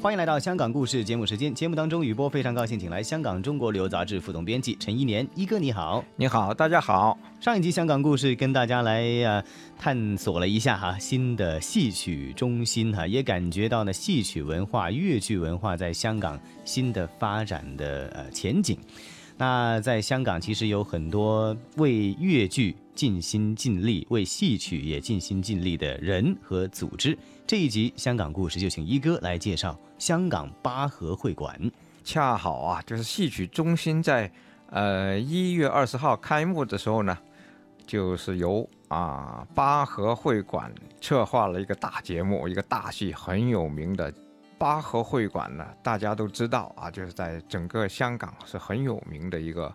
欢迎来到香港故事节目时间。节目当中，雨波非常高兴，请来香港中国旅游杂志副总编辑陈一年一哥，你好，你好，大家好。上一集香港故事跟大家来啊探索了一下哈新的戏曲中心哈，也感觉到呢戏曲文化、粤剧文化在香港新的发展的呃前景。那在香港其实有很多为粤剧尽心尽力、为戏曲也尽心尽力的人和组织。这一集香港故事就请一哥来介绍。香港八和会馆，恰好啊，就是戏曲中心在呃一月二十号开幕的时候呢，就是由啊八和会馆策划了一个大节目，一个大戏，很有名的八和会馆呢，大家都知道啊，就是在整个香港是很有名的一个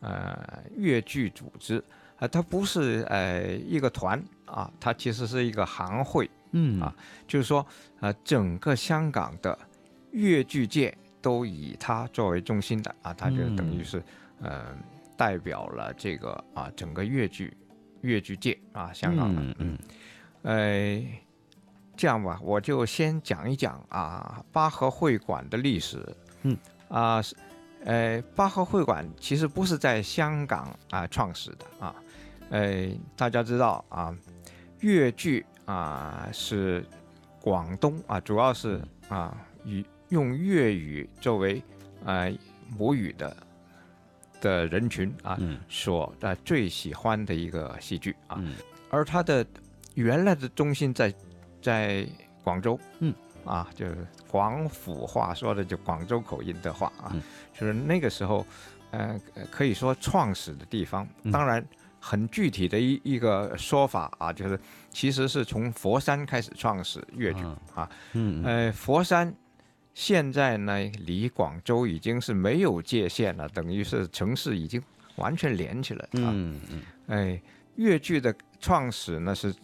呃粤剧组织啊，它不是呃一个团啊，它其实是一个行会。嗯啊，就是说，呃，整个香港的粤剧界都以它作为中心的啊，它就等于是，呃，代表了这个啊整个粤剧粤剧界啊，香港的。嗯，呃，这样吧，我就先讲一讲啊八和会馆的历史。嗯，啊是，呃，八和会馆其实不是在香港啊创始的啊，呃，大家知道啊，粤剧。啊，是广东啊，主要是啊，以用粤语作为啊母语的的人群啊，所啊最喜欢的一个戏剧啊，而它的原来的中心在在广州，嗯，啊，就是广府话说的就广州口音的话啊，就是那个时候，呃，可以说创始的地方，当然。很具体的一一个说法啊，就是其实是从佛山开始创始粤剧啊，嗯，呃，佛山现在呢离广州已经是没有界限了，等于是城市已经完全连起来啊，嗯嗯，哎，粤剧的创始呢是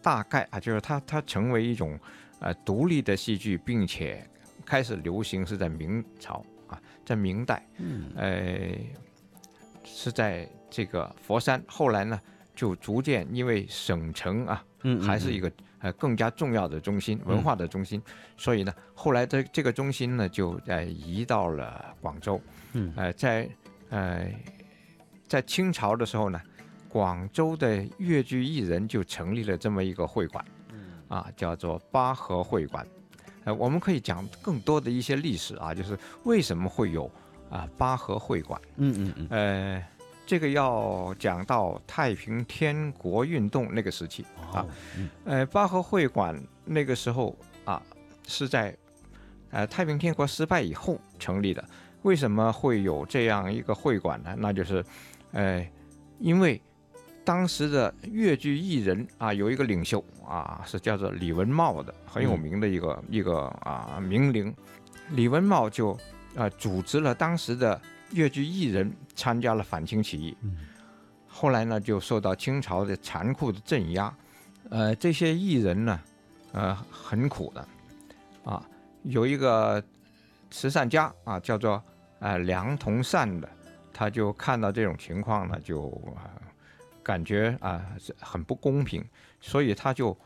大概啊，就是它它成为一种呃独立的戏剧，并且开始流行是在明朝啊，在明代，嗯，哎，是在。这个佛山后来呢，就逐渐因为省城啊，嗯，还是一个呃更加重要的中心，文化的中心，所以呢，后来的这个中心呢，就呃移到了广州，嗯，呃，在呃在清朝的时候呢，广州的粤剧艺人就成立了这么一个会馆，嗯，啊，叫做八和会馆，呃，我们可以讲更多的一些历史啊，就是为什么会有啊八和会馆，嗯嗯嗯，呃。这个要讲到太平天国运动那个时期啊，呃，八和会馆那个时候啊，是在呃太平天国失败以后成立的。为什么会有这样一个会馆呢？那就是，呃，因为当时的粤剧艺人啊，有一个领袖啊，是叫做李文茂的，很有名的一个一个啊名伶。李文茂就啊组织了当时的。越剧艺人参加了反清起义，后来呢就受到清朝的残酷的镇压，呃，这些艺人呢，呃，很苦的，啊，有一个慈善家啊，叫做呃梁同善的，他就看到这种情况呢，就感觉啊很不公平，所以他就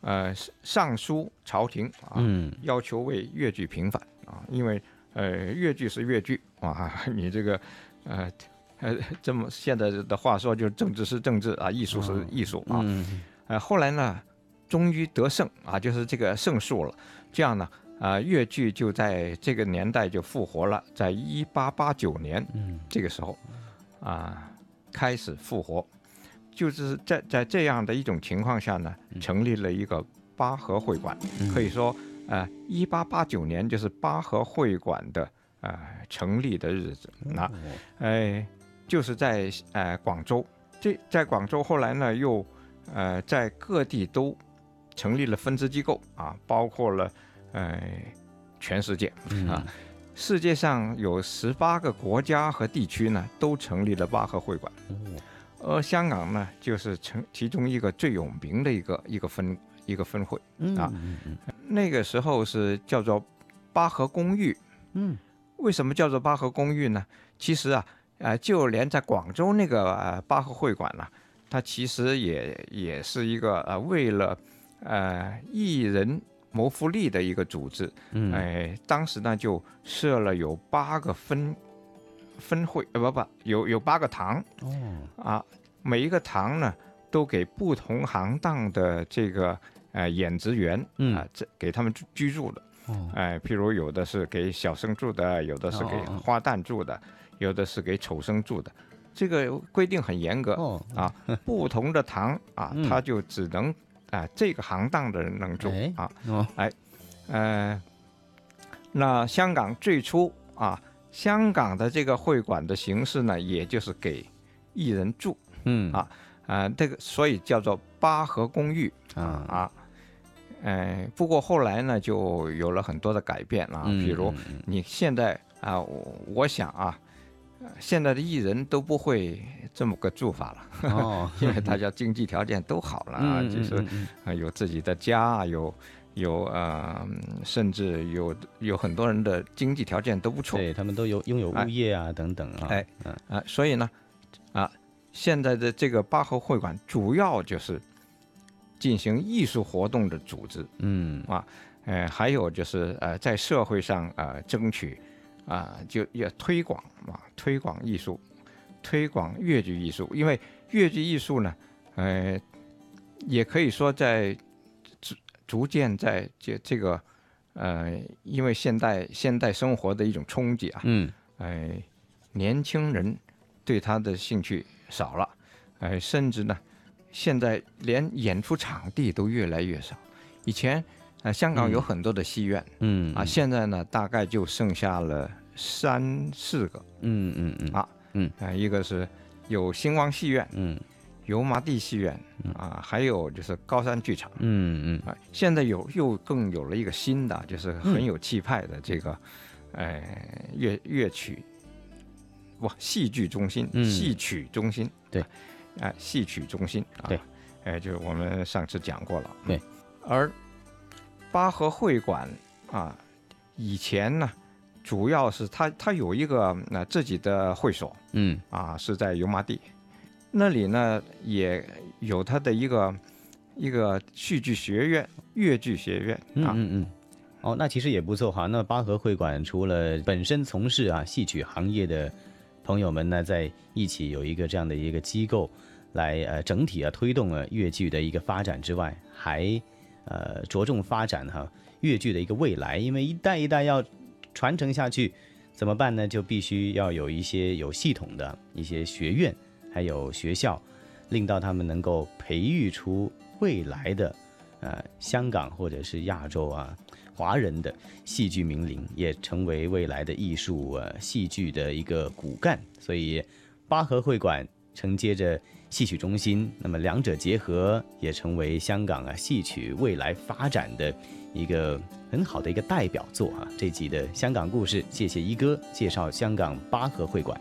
呃上书朝廷啊，要求为越剧平反啊，因为。呃，越剧是越剧啊，你这个，呃，呃，这么现在的话说，就是政治是政治啊，艺术是艺术啊。呃，后来呢，终于得胜啊，就是这个胜诉了。这样呢，啊，越剧就在这个年代就复活了，在一八八九年这个时候，啊，开始复活，就是在在这样的一种情况下呢，成立了一个八和会馆，可以说。呃，一八八九年就是八和会馆的呃成立的日子，那，哎，就是在呃广州，这在广州后来呢又呃在各地都成立了分支机构啊，包括了呃全世界啊，世界上有十八个国家和地区呢都成立了八和会馆，而香港呢就是成其中一个最有名的一个一个分。一个分会啊，那个时候是叫做八和公寓。嗯，为什么叫做八和公寓呢？其实啊，呃，就连在广州那个呃八和会馆呢，它其实也也是一个呃为了呃艺人谋福利的一个组织。嗯，哎，当时呢就设了有八个分分会，呃不不，有有八个堂哦，啊，每一个堂呢都给不同行当的这个呃演职员嗯。啊，这给他们居居住的。哦，哎，譬如有的是给小生住的，有的是给花旦住的，有的是给丑生住的，这个规定很严格。哦，啊，不同的堂啊，嗯。他就只能啊、这个行当的人能住哎啊，哎，呃，那香港最初啊，香港的这个会馆的形式呢，也就是给艺人住嗯。啊啊、这个所以叫做八合公寓啊，啊，呃，不过后来呢，就有了很多的改变啊，嗯比如嗯你现在啊，我我想啊。呃现在的艺人都不会这么个做法了，嗯哦，因为 大家经济条件都好了啊，嗯就是有自己的家，有有呃，嗯甚至有有很多人的经济条件都不错对他们都有拥有哎物业啊等等啊，哎嗯啊，所以呢，啊，现在的这个八合会馆主要就是进行艺术活动的组织，嗯。啊呃，还有就是呃，在社会上呃争取啊、就要推广啊，推广艺术，推广越剧艺术，因为越剧艺术呢，呃，也可以说在逐逐渐在这这个呃，因为现代现代生活的一种冲击啊，嗯。呃，年轻人对他的兴趣少了，呃，甚至呢，现在连演出场地都越来越少。以前，呃，香港有嗯很多的戏院、嗯啊，现在呢，大概就剩下了三四个。嗯嗯嗯。啊嗯。啊、一个是有星光戏院、嗯。油麻地戏院啊，还有就是高山剧场。嗯嗯。啊，现在有又更有了一个新的，就是很有气派的这个，呃，乐乐曲，哇，戏剧中心，嗯。戏曲中心，对。啊，啊戏曲中心啊，对，哎，就是我们上次讲过了，对嗯，而八合会馆啊，以前呢，主要是它它有一个呃自己的会所，嗯啊，是在油麻地，那里呢也有它的一个一个戏剧学院、越剧学院啊，嗯嗯嗯。哦，那其实也不错哈。那八合会馆除了本身从事啊戏曲行业的朋友们呢，在一起有一个这样的一个机构，来呃整体啊推动了粤剧的一个发展之外，还呃着重发展哈粤剧的一个未来。因为一代一代要传承下去，怎么办呢？就必须要有一些有系统的一些学院，还有学校，令到他们能够培育出未来的呃香港或者是亚洲啊华人的戏剧名伶，也成为未来的艺术呃戏剧的一个骨干。所以八合会馆承接着戏曲中心，那么两者结合，也成为香港啊戏曲未来发展的一个很好的一个代表作啊。这集的香港故事，谢谢一哥介绍香港八合会馆。